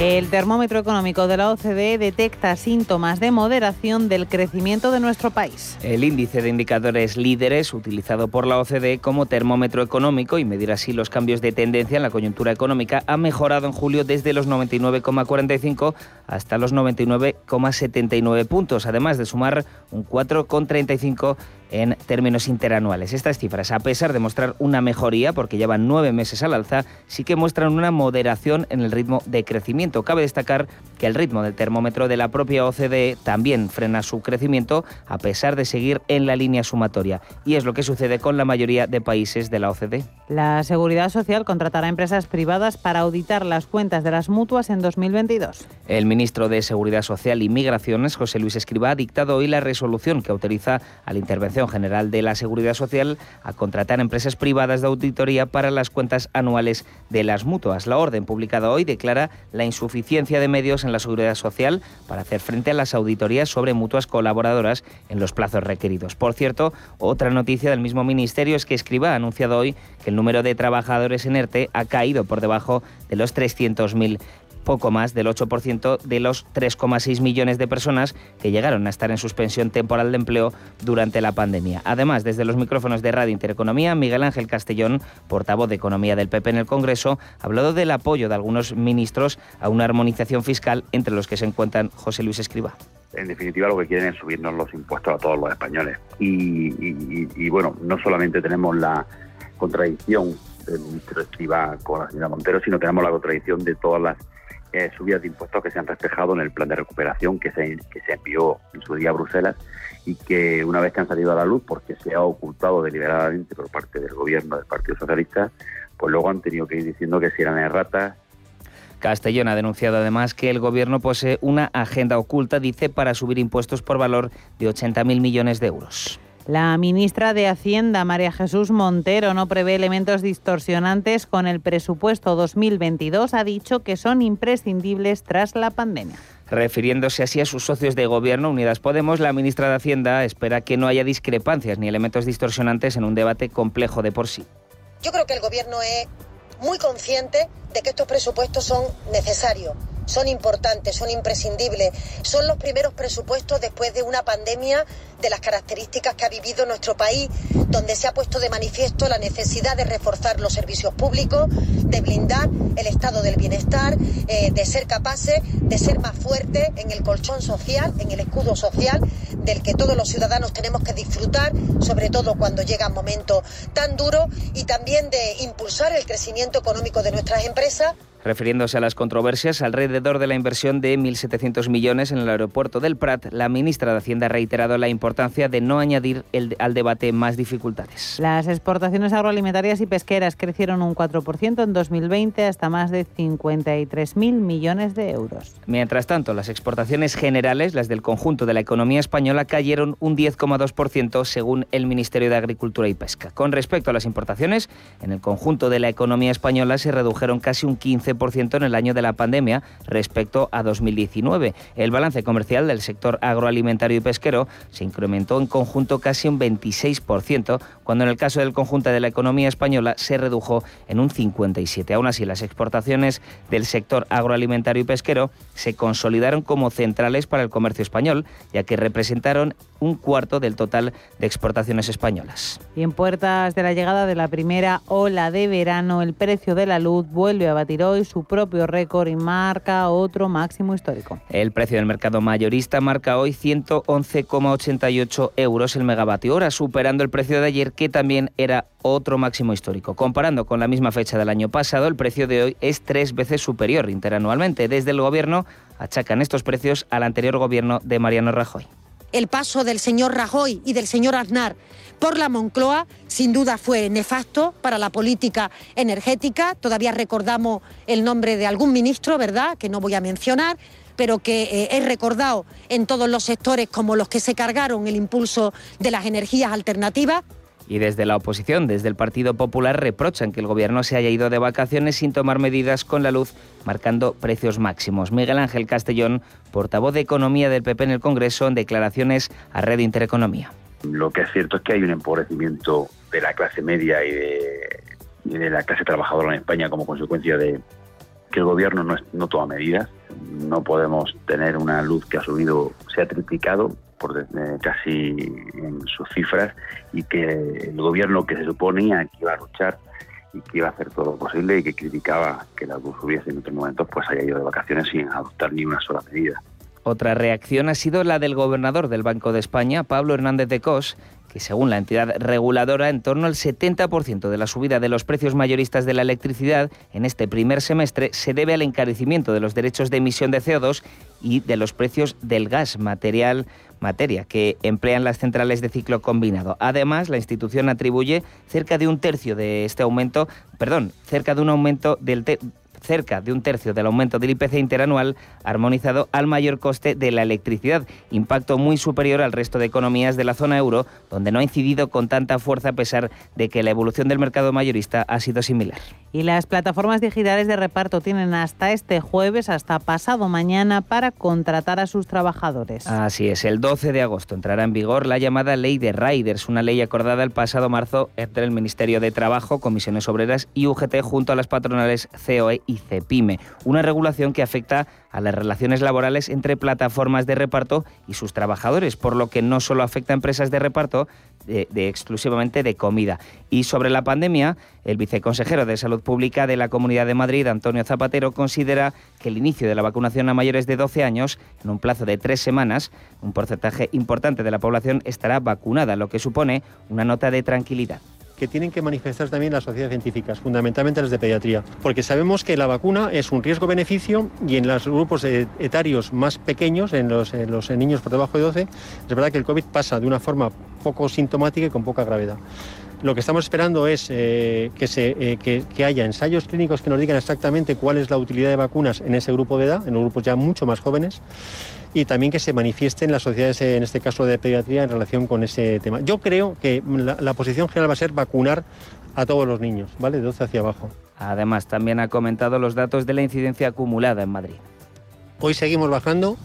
D: El termómetro económico de la OCDE detecta síntomas de moderación del crecimiento de nuestro país.
G: El índice de indicadores líderes, utilizado por la OCDE como termómetro económico y medir así los cambios de tendencia en la coyuntura económica, ha mejorado en julio desde los 99,45 hasta los 99,79 puntos, además de sumar un 4,35 en términos interanuales. Estas cifras, a pesar de mostrar una mejoría, porque llevan nueve meses al alza, sí que muestran una moderación en el ritmo de crecimiento. Cabe destacar que el ritmo del termómetro de la propia OCDE también frena su crecimiento, a pesar de seguir en la línea sumatoria. Y es lo que sucede con la mayoría de países de la OCDE.
D: La Seguridad Social contratará empresas privadas para auditar las cuentas de las mutuas en 2022.
G: El ministro de Seguridad Social y Migraciones, José Luis Escribá, ha dictado hoy la resolución que autoriza a la Intervención General de la Seguridad Social a contratar empresas privadas de auditoría para las cuentas anuales de las mutuas. La orden publicada hoy declara la insuficiencia de medios en la Seguridad Social para hacer frente a las auditorías sobre mutuas colaboradoras en los plazos requeridos. Por cierto, otra noticia del mismo ministerio es que Escriba ha anunciado hoy que el número de trabajadores en ERTE ha caído por debajo de los 300.000 poco más del 8% de los 3,6 millones de personas que llegaron a estar en suspensión temporal de empleo durante la pandemia. Además, desde los micrófonos de Radio Intereconomía, Miguel Ángel Castellón, portavoz de Economía del PP en el Congreso, ha hablado del apoyo de algunos ministros a una armonización fiscal entre los que se encuentran José Luis Escriba.
J: En definitiva, lo que quieren es subirnos los impuestos a todos los españoles. Y, bueno, no solamente tenemos la contradicción del ministro Escriba con la señora Montero, sino tenemos la contradicción de todas las eh, subidas de impuestos que se han reflejado en el plan de recuperación que se, que se envió en su día a Bruselas y que una vez que han salido a la luz, porque se ha ocultado deliberadamente por parte del gobierno del Partido Socialista, pues luego han tenido que ir diciendo que si eran erratas
G: Castellón ha denunciado además que el gobierno posee una agenda oculta, dice, para subir impuestos por valor de 80.000 millones de euros.
D: La ministra de Hacienda, María Jesús Montero, no prevé elementos distorsionantes con el presupuesto 2022. Ha dicho que son imprescindibles tras la pandemia.
G: Refiriéndose así a sus socios de gobierno, Unidas Podemos, la ministra de Hacienda espera que no haya discrepancias ni elementos distorsionantes en un debate complejo de por sí.
K: Yo creo que el gobierno es muy consciente de que estos presupuestos son necesarios son importantes, son imprescindibles. Son los primeros presupuestos después de una pandemia de las características que ha vivido nuestro país, donde se ha puesto de manifiesto la necesidad de reforzar los servicios públicos, de blindar el estado del bienestar, eh, de ser capaces de ser más fuertes en el colchón social, en el escudo social del que todos los ciudadanos tenemos que disfrutar, sobre todo cuando llegan momentos tan duros, y también de impulsar el crecimiento económico de nuestras empresas
G: Refiriéndose a las controversias alrededor de la inversión de 1.700 millones en el aeropuerto del Prat, la ministra de Hacienda ha reiterado la importancia de no añadir al debate más dificultades.
D: Las exportaciones agroalimentarias y pesqueras crecieron un 4% en 2020 hasta más de 53.000 millones de euros.
G: Mientras tanto, las exportaciones generales, las del conjunto de la economía española, cayeron un 10,2% según el Ministerio de Agricultura y Pesca. Con respecto a las importaciones, en el conjunto de la economía española se redujeron casi un 15% en el año de la pandemia respecto a 2019. El balance comercial del sector agroalimentario y pesquero se incrementó en conjunto casi un 26%, cuando en el caso del conjunto de la economía española se redujo en un 57%. Aún así, las exportaciones del sector agroalimentario y pesquero se consolidaron como centrales para el comercio español, ya que representaron un cuarto del total de exportaciones españolas.
D: Y en puertas de la llegada de la primera ola de verano, el precio de la luz vuelve a batir hoy su propio récord y marca otro máximo histórico.
G: El precio del mercado mayorista marca hoy 111,88 euros el megavatio hora, superando el precio de ayer que también era otro máximo histórico. Comparando con la misma fecha del año pasado, el precio de hoy es tres veces superior interanualmente. Desde el gobierno achacan estos precios al anterior gobierno de Mariano Rajoy
K: el paso del señor Rajoy y del señor Aznar por la Moncloa sin duda fue nefasto para la política energética. Todavía recordamos el nombre de algún ministro, ¿verdad?, que no voy a mencionar, pero que eh, es recordado en todos los sectores como los que se cargaron el impulso de las energías alternativas.
G: Y desde la oposición, desde el Partido Popular, reprochan que el Gobierno se haya ido de vacaciones sin tomar medidas con la luz, marcando precios máximos. Miguel Ángel Castellón, portavoz de Economía del PP en el Congreso, en declaraciones a Red Intereconomía.
J: Lo que es cierto es que hay un empobrecimiento de la clase media y de, la clase trabajadora en España como consecuencia de que el Gobierno no, no toma medidas. No podemos tener una luz que ha subido, se ha triplicado por eh, casi en sus cifras y que el gobierno que se suponía que iba a luchar y que iba a hacer todo lo posible y que criticaba que la luz subiese en otros momentos, pues haya ido de vacaciones sin adoptar ni una sola medida.
G: Otra reacción ha sido la del gobernador del Banco de España, Pablo Hernández de Cos, que según la entidad reguladora, en torno al 70% de la subida de los precios mayoristas de la electricidad en este primer semestre se debe al encarecimiento de los derechos de emisión de CO2 y de los precios del gas material materia que emplean las centrales de ciclo combinado. Además, la institución atribuye cerca de un tercio de este aumento, perdón, cerca de un aumento del cerca de un tercio del aumento del IPC interanual armonizado al mayor coste de la electricidad, impacto muy superior al resto de economías de la zona euro, donde no ha incidido con tanta fuerza a pesar de que la evolución del mercado mayorista ha sido similar.
D: Y las plataformas digitales de reparto tienen hasta este jueves, hasta pasado mañana, para contratar a sus trabajadores.
G: Así es, el 12 de agosto entrará en vigor la llamada Ley de Riders, una ley acordada el pasado marzo entre el Ministerio de Trabajo, Comisiones Obreras y UGT junto a las patronales COE y CEPIME, una regulación que afecta a las relaciones laborales entre plataformas de reparto y sus trabajadores, por lo que no solo afecta a empresas de reparto de, exclusivamente de comida. Y sobre la pandemia, el viceconsejero de Salud Pública de la Comunidad de Madrid, Antonio Zapatero, considera que el inicio de la vacunación a mayores de 12 años, en un plazo de tres semanas, un porcentaje importante de la población estará vacunada, lo que supone una nota de tranquilidad
L: que tienen que manifestarse también las sociedades científicas, fundamentalmente las de pediatría, porque sabemos que la vacuna es un riesgo-beneficio y en los grupos etarios más pequeños, en los, niños por debajo de 12, es verdad que el COVID pasa de una forma poco sintomática y con poca gravedad. Lo que estamos esperando es eh, que, se, eh, que, haya ensayos clínicos que nos digan exactamente cuál es la utilidad de vacunas en ese grupo de edad, en los grupos ya mucho más jóvenes, y también que se manifiesten las sociedades, en este caso de pediatría, en relación con ese tema. Yo creo que la, posición general va a ser vacunar a todos los niños, ¿vale? De 12 hacia abajo.
G: Además, también ha comentado los datos de la incidencia acumulada en Madrid.
L: Hoy seguimos bajando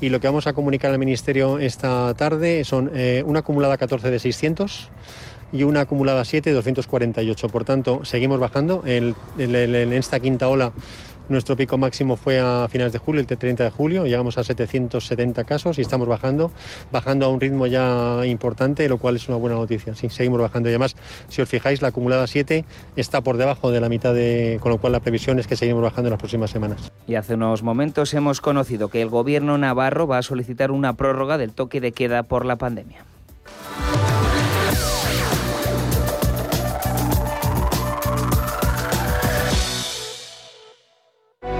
L: y lo que vamos a comunicar al Ministerio esta tarde son eh, una acumulada 14 de 600 y una acumulada 7 de 248. Por tanto, seguimos bajando. en esta quinta ola nuestro pico máximo fue a finales de julio, el 30 de julio, llegamos a 770 casos y estamos bajando, bajando a un ritmo ya importante, lo cual es una buena noticia. Seguimos bajando y además, si os fijáis, la acumulada 7 está por debajo de la mitad de, con lo cual la previsión es que seguimos bajando en las próximas semanas.
G: Y hace unos momentos hemos conocido que el gobierno navarro va a solicitar una prórroga del toque de queda por la pandemia.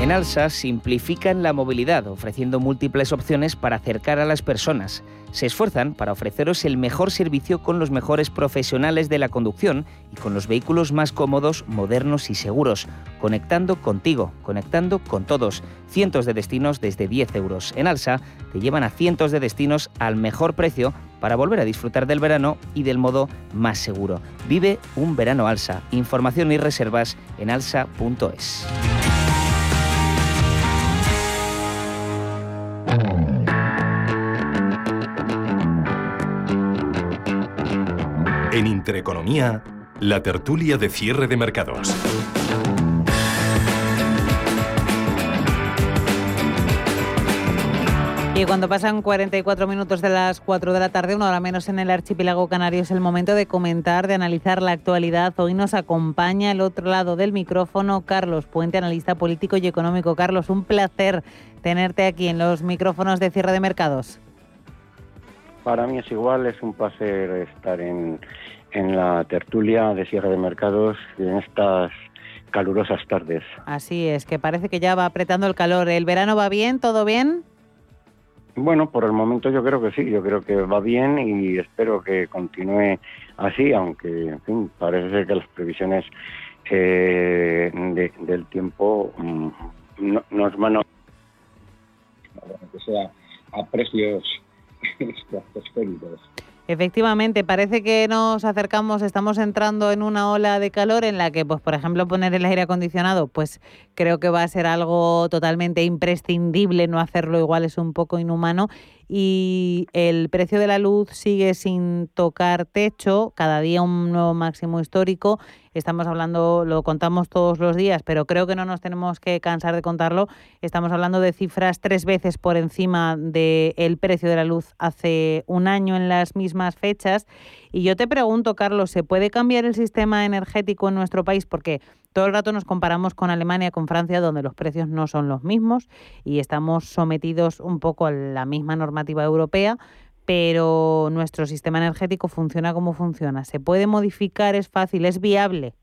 G: En Alsa simplifican la movilidad, ofreciendo múltiples opciones para acercar a las personas. Se esfuerzan para ofreceros el mejor servicio con los mejores profesionales de la conducción y con los vehículos más cómodos, modernos y seguros, conectando contigo, conectando con todos. Cientos de destinos desde 10 euros. En Alsa te llevan a cientos de destinos al mejor precio para volver a disfrutar del verano y del modo más seguro. Vive un verano Alsa. Información y reservas en alsa.es.
M: En Intereconomía, la tertulia de cierre de mercados.
D: Y cuando pasan 44 minutos de las 4 de la tarde, una hora menos en el archipiélago canario, es el momento de comentar, de analizar la actualidad. Hoy nos acompaña al otro lado del micrófono Carlos Puente, analista político y económico. Carlos, un placer tenerte aquí en los micrófonos de cierre de mercados.
N: Para mí es igual, es un placer estar en, la tertulia de cierre de mercados en estas calurosas tardes.
D: Así es, que parece que ya va apretando el calor. ¿El verano va bien? ¿Todo bien?
N: Bueno, por el momento yo creo que sí, yo creo que va bien y espero que continúe así, aunque, en fin, parece ser que las previsiones eh, del tiempo mm, no, nos van a... que sea a precios estratosféricos.
D: Efectivamente, parece que nos acercamos, estamos entrando en una ola de calor en la que, pues, por ejemplo, poner el aire acondicionado, pues creo que va a ser algo totalmente imprescindible, no hacerlo igual es un poco inhumano y el precio de la luz sigue sin tocar techo, cada día un nuevo máximo histórico. Estamos hablando, lo contamos todos los días, pero creo que no nos tenemos que cansar de contarlo. Estamos hablando de cifras tres veces por encima del precio de la luz hace un año en las mismas fechas. Y yo te pregunto, Carlos, ¿se puede cambiar el sistema energético en nuestro país? Porque todo el rato nos comparamos con Alemania, con Francia, donde los precios no son los mismos y estamos sometidos un poco a la misma normativa europea, pero nuestro sistema energético funciona como funciona. ¿Se puede modificar? ¿Es fácil? ¿Es viable?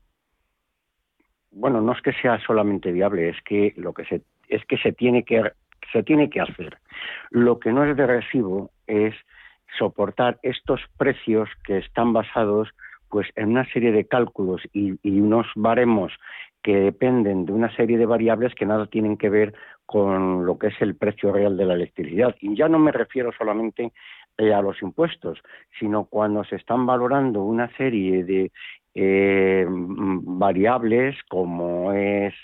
N: Bueno, no es que sea solamente viable, es que lo que se es que se tiene que se tiene que hacer. Lo que no es de recibo es soportar estos precios que están basados pues en una serie de cálculos y, unos baremos que dependen de una serie de variables que nada tienen que ver con lo que es el precio real de la electricidad. Y ya no me refiero solamente eh, a los impuestos, sino cuando se están valorando una serie de eh, variables como es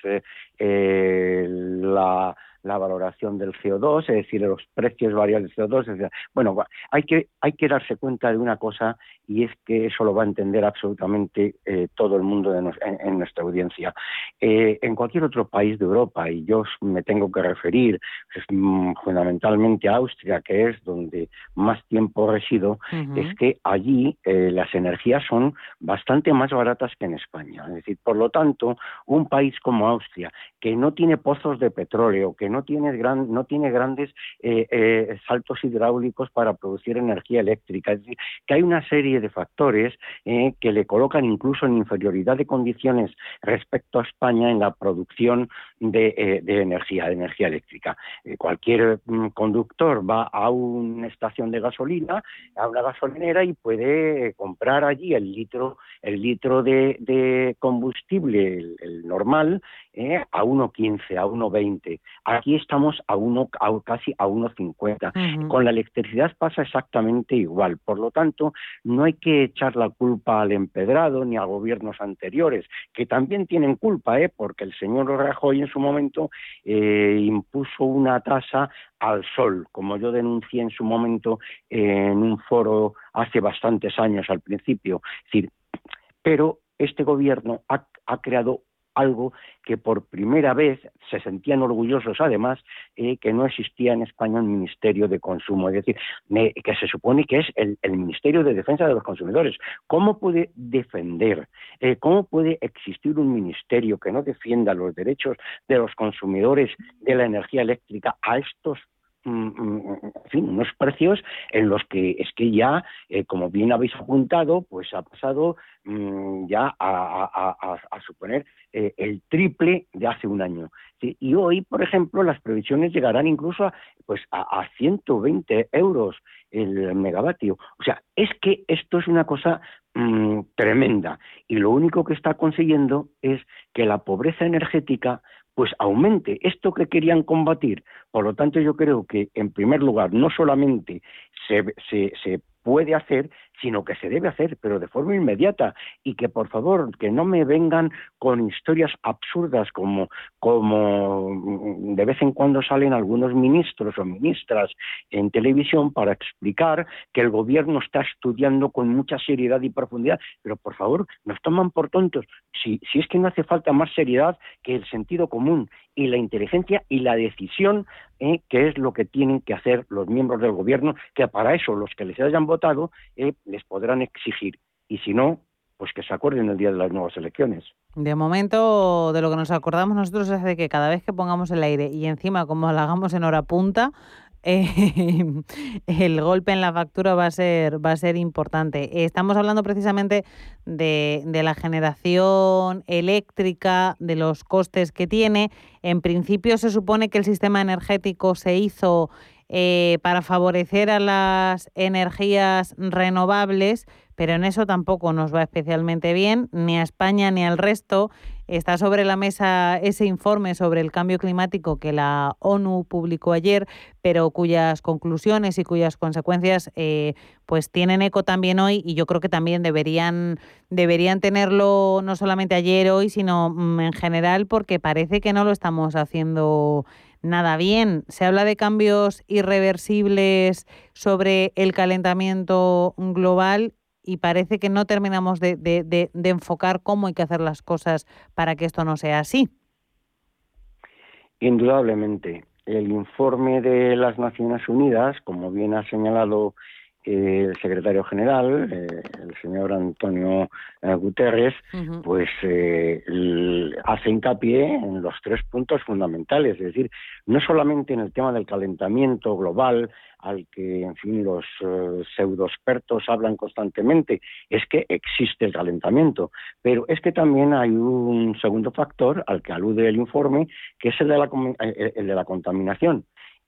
N: eh, la la valoración del CO2, es decir, los precios variables del CO2. Bueno, hay que, hay que darse cuenta de una cosa y es que eso lo va a entender absolutamente eh, todo el mundo en, nuestra audiencia. Eh, en cualquier otro país de Europa, y yo me tengo que referir mm, fundamentalmente a Austria, que es donde más tiempo resido, es que allí eh, las energías son bastante más baratas que en España. Es decir, por lo tanto, un país como Austria, que no tiene pozos de petróleo, que no tiene, gran, no tiene grandes saltos hidráulicos para producir energía eléctrica, es decir, que hay una serie de factores eh, que le colocan incluso en inferioridad de condiciones respecto a España en la producción de, eh, energía, de energía eléctrica. Eh, cualquier mm, conductor va a una estación de gasolina, a una gasolinera y puede comprar allí el litro, el litro de, combustible, el, normal, a 1,15, a 1,20. Aquí estamos a, uno, casi a 1,50. Con la electricidad pasa exactamente igual. Por lo tanto, no hay que echar la culpa al empedrado ni a gobiernos anteriores, que también tienen culpa, ¿eh? porque el señor Rajoy en su momento eh, impuso una tasa al sol, como yo denuncié en su momento en un foro hace bastantes años al principio. pero este gobierno ha, ha creado algo que por primera vez se sentían orgullosos, además, eh, que no existía en España un Ministerio de Consumo, es decir, que se supone que es el, Ministerio de Defensa de los Consumidores. ¿Cómo puede defender, eh, cómo puede existir un ministerio que no defienda los derechos de los consumidores de la energía eléctrica a estos en fin, unos precios en los que es que ya, eh, como bien habéis apuntado, pues ha pasado mm, ya a, suponer eh, el triple de hace un año. Y hoy, por ejemplo, las previsiones llegarán incluso a, pues a, 120 euros el megavatio. O sea, es que esto es una cosa tremenda y lo único que está consiguiendo es que la pobreza energética pues aumente esto que querían combatir. Por lo tanto, yo creo que, en primer lugar, no solamente se, se, puede hacer, sino que se debe hacer, pero de forma inmediata. Y que, por favor, que no me vengan con historias absurdas como, como de vez en cuando salen algunos ministros o ministras en televisión para explicar que el gobierno está estudiando con mucha seriedad y profundidad. Pero, por favor, nos toman por tontos. Si, si es que no hace falta más seriedad que el sentido común y la inteligencia y la decisión, eh, que es lo que tienen que hacer los miembros del gobierno, que para eso los que les hayan votado eh, les podrán exigir. Y si no, pues que se acuerden el día de las nuevas elecciones.
D: De momento, de lo que nos acordamos nosotros es de que cada vez que pongamos el aire y encima como lo hagamos en hora punta, eh, el golpe en la factura va a ser, va a ser importante. Estamos hablando precisamente de, de, la generación eléctrica, de los costes que tiene. En principio se supone que el sistema energético se hizo eh, para favorecer a las energías renovables, pero en eso tampoco nos va especialmente bien, ni a España ni al resto. Está sobre la mesa ese informe sobre el cambio climático que la ONU publicó ayer, pero cuyas conclusiones y cuyas consecuencias eh, pues tienen eco también hoy y yo creo que también deberían, deberían tenerlo no solamente ayer, hoy, sino mm, en general porque parece que no lo estamos haciendo nada bien. Se habla de cambios irreversibles sobre el calentamiento global y parece que no terminamos de, de, de, enfocar cómo hay que hacer las cosas para que esto no sea así.
N: Indudablemente. El informe de las Naciones Unidas, como bien ha señalado el secretario general, eh, el señor Antonio eh, Guterres, pues eh, hace hincapié en los tres puntos fundamentales, es decir, no solamente en el tema del calentamiento global, al que, en fin, los pseudoexpertos hablan constantemente, es que existe el calentamiento, pero es que también hay un segundo factor al que alude el informe, que es el de la, el de la contaminación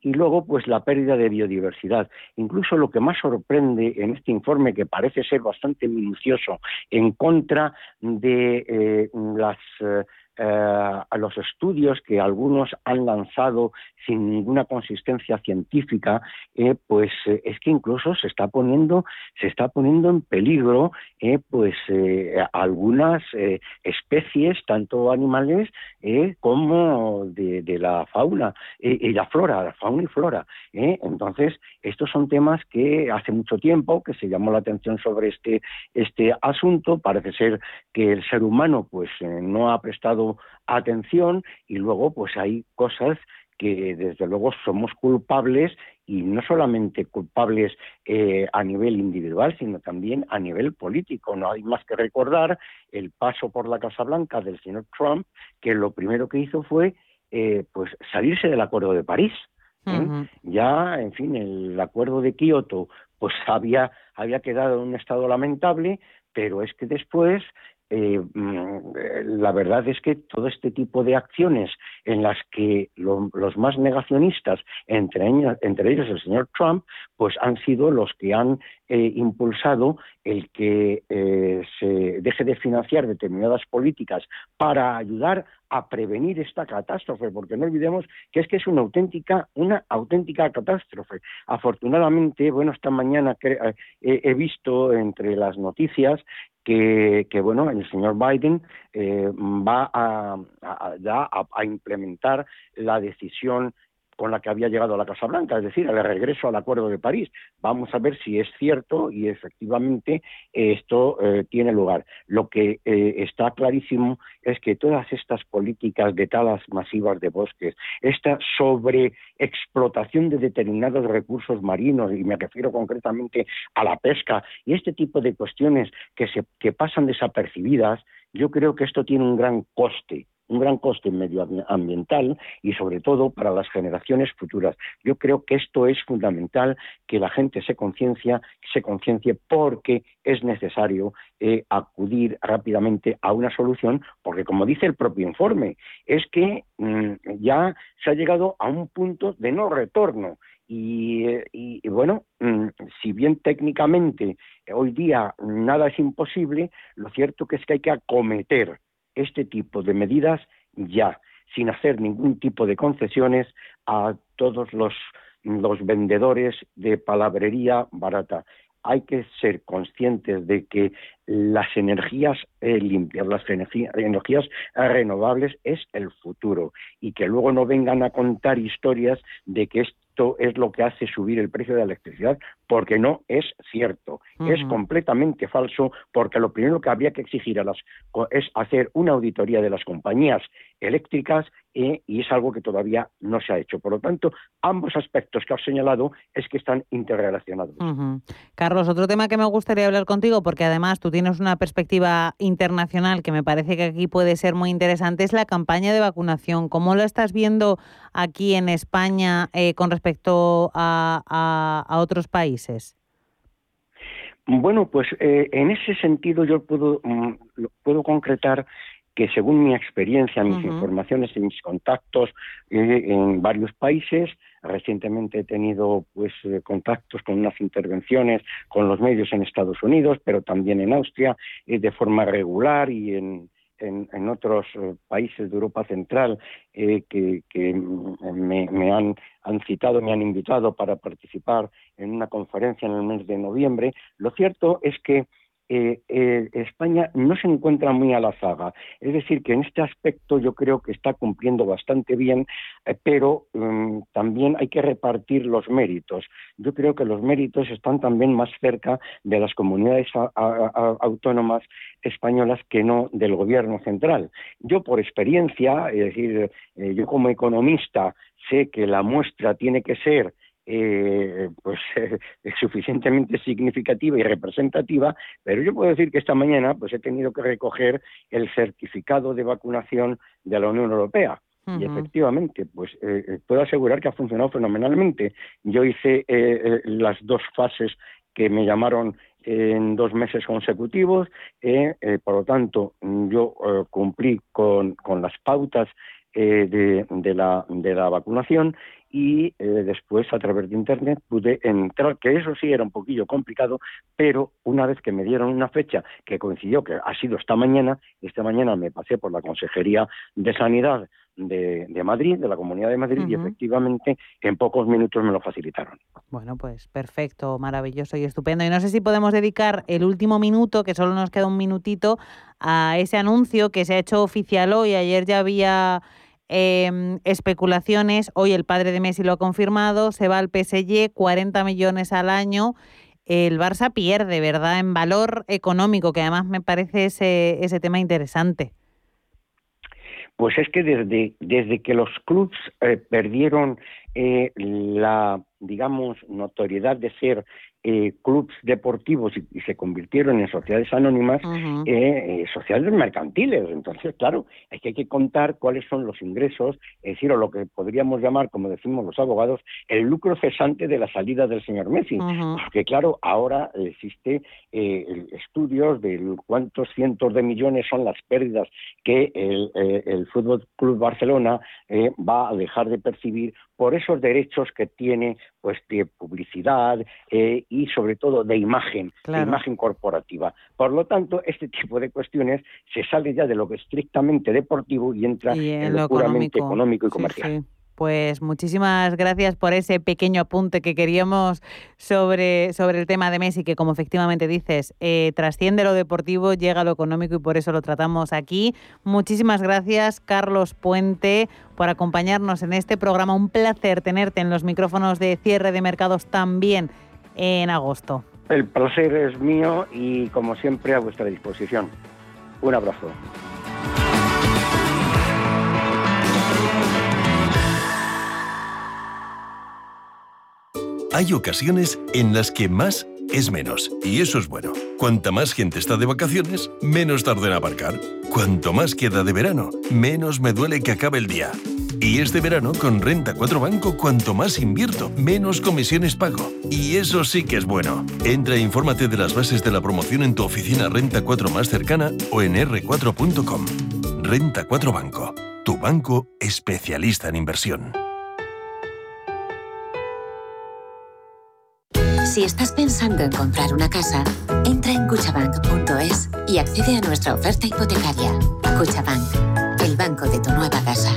N: y luego pues la pérdida de biodiversidad. Incluso lo que más sorprende en este informe, que parece ser bastante minucioso, en contra de eh, las eh, eh, a los estudios que algunos han lanzado sin ninguna consistencia científica, eh, pues eh, es que incluso se está poniendo se está poniendo en peligro pues algunas especies tanto animales como de, de, la fauna y la flora, la fauna y flora. Entonces estos son temas que hace mucho tiempo que se llamó la atención sobre este este asunto. Parece ser que el ser humano pues no ha prestado atención y luego pues hay cosas que desde luego somos culpables y no solamente culpables eh, a nivel individual, sino también a nivel político. No hay más que recordar el paso por la Casa Blanca del señor Trump, que lo primero que hizo fue eh, pues salirse del Acuerdo de París. ¿eh? Ya, en fin, el Acuerdo de Kioto pues había había quedado en un estado lamentable, pero es que después eh, mm, la verdad es que todo este tipo de acciones en las que los más negacionistas, entre, entre, ellos el señor Trump, pues han sido los que han eh, impulsado el que eh, se deje de financiar determinadas políticas para ayudar a prevenir esta catástrofe, porque no olvidemos que es que es una auténtica, una auténtica catástrofe. Afortunadamente, bueno, esta mañana he visto entre las noticias que, bueno, el señor Biden eh, va a, implementar la decisión con la que había llegado a la Casa Blanca, es decir, el regreso al Acuerdo de París. Vamos a ver si es cierto y efectivamente esto eh, tiene lugar. Lo que eh, está clarísimo es que todas estas políticas de talas masivas de bosques, esta sobreexplotación de determinados recursos marinos, y me refiero concretamente a la pesca, y este tipo de cuestiones que, se, que pasan desapercibidas, yo creo que esto tiene un gran coste un gran coste medioambiental y sobre todo para las generaciones futuras. Yo creo que esto es fundamental que la gente se conciencia, se conciencie porque es necesario eh, acudir rápidamente a una solución, porque como dice el propio informe, es que mm, ya se ha llegado a un punto de no retorno. Y, y, bueno, mm, si bien técnicamente hoy día nada es imposible, lo cierto que es que hay que acometer este tipo de medidas ya, sin hacer ningún tipo de concesiones a todos los, vendedores de palabrería barata. Hay que ser conscientes de que las energías eh, limpias, las energías renovables es el futuro y que luego no vengan a contar historias de que esto es lo que hace subir el precio de la electricidad, porque no es cierto, es completamente falso, porque lo primero que habría que exigir a las es hacer una auditoría de las compañías eléctricas eh, y es algo que todavía no se ha hecho. Por lo tanto, ambos aspectos que has señalado es que están interrelacionados.
D: Carlos, otro tema que me gustaría hablar contigo, porque además tú tienes una perspectiva internacional que me parece que aquí puede ser muy interesante, es la campaña de vacunación. ¿Cómo lo estás viendo aquí en España eh, con respecto a, otros países?
N: Bueno, pues eh, en ese sentido yo puedo, mm, puedo concretar que según mi experiencia, mis informaciones y mis contactos eh, en varios países, Recientemente he tenido pues eh, contactos con unas intervenciones con los medios en Estados Unidos, pero también en Austria, de forma regular y en, en, otros eh, países de Europa Central eh, que, mm, me, han, han, citado, me han invitado para participar en una conferencia en el mes de noviembre. Lo cierto es que eh, eh, España no se encuentra muy a la zaga. Es decir, que en este aspecto yo creo que está cumpliendo bastante bien, eh, pero mm, también hay que repartir los méritos. Yo creo que los méritos están también más cerca de las comunidades autónomas españolas que no del gobierno central. Yo por experiencia, es decir, yo como economista sé que la muestra tiene que ser eh, pues suficientemente significativa y representativa, pero yo puedo decir que esta mañana pues he tenido que recoger el certificado de vacunación de la Unión Europea. Y efectivamente, pues eh, eh, puedo asegurar que ha funcionado fenomenalmente. Yo hice eh, las dos fases que me llamaron en dos meses consecutivos, por lo tanto, yo cumplí con, con, las pautas de, de, la, de la vacunación y eh, después a través de internet pude entrar, que eso sí era un poquillo complicado, pero una vez que me dieron una fecha que coincidió, que ha sido esta mañana, esta mañana me pasé por la Consejería de Sanidad de, Madrid, de la Comunidad de Madrid, y efectivamente en pocos minutos me lo facilitaron.
D: Bueno, pues perfecto, maravilloso y estupendo. Y no sé si podemos dedicar el último minuto, que solo nos queda un minutito, a ese anuncio que se ha hecho oficial hoy. Ayer ya había Em, especulaciones, hoy el padre de Messi lo ha confirmado, se va al PSG, 40 millones al año. El Barça pierde, ¿verdad?, en valor económico, que además me parece ese, ese tema interesante.
N: Pues es que desde, desde que los clubs eh, perdieron eh, la, digamos, notoriedad de ser eh, clubes deportivos y, se convirtieron en sociedades anónimas, eh, eh, sociedades mercantiles. Entonces, claro, hay que, hay que contar cuáles son los ingresos, es decir, o lo que podríamos llamar, como decimos los abogados, el lucro cesante de la salida del señor Messi. Porque, claro, ahora existe eh, estudios de cuántos cientos de millones son las pérdidas que el, el Fútbol Club Barcelona va a dejar de percibir por esos derechos que tiene pues de publicidad eh, y sobre todo de imagen, de imagen corporativa. Por lo tanto, este tipo de cuestiones se sale ya de lo estrictamente deportivo y entra en, lo, puramente económico, y comercial.
D: Pues muchísimas gracias por ese pequeño apunte que queríamos sobre, sobre el tema de Messi, que como efectivamente dices, eh, trasciende lo deportivo, llega a lo económico y por eso lo tratamos aquí. Muchísimas gracias, Carlos Puente, por acompañarnos en este programa. Un placer tenerte en los micrófonos de cierre de mercados también en agosto.
N: El placer es mío y como siempre a vuestra disposición. Un abrazo.
O: Hay ocasiones en las que más es menos, y eso es bueno. Cuanta más gente está de vacaciones, menos tarda en aparcar. Cuanto más queda de verano, menos me duele que acabe el día. Y este verano, con Renta 4 Banco, cuanto más invierto, menos comisiones pago. Y eso sí que es bueno. Entra e infórmate de las bases de la promoción en tu oficina Renta 4 más cercana o en r4.com. Renta 4 Banco, tu banco especialista en inversión.
P: Si estás pensando en comprar una casa, entra en cuchabank.es y accede a nuestra oferta hipotecaria. Cuchabank, el banco de tu nueva casa.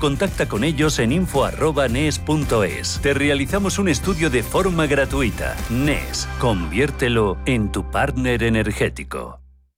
C: contacta con ellos en info.nes.es. Te realizamos un estudio de forma gratuita. NES, conviértelo en tu partner energético.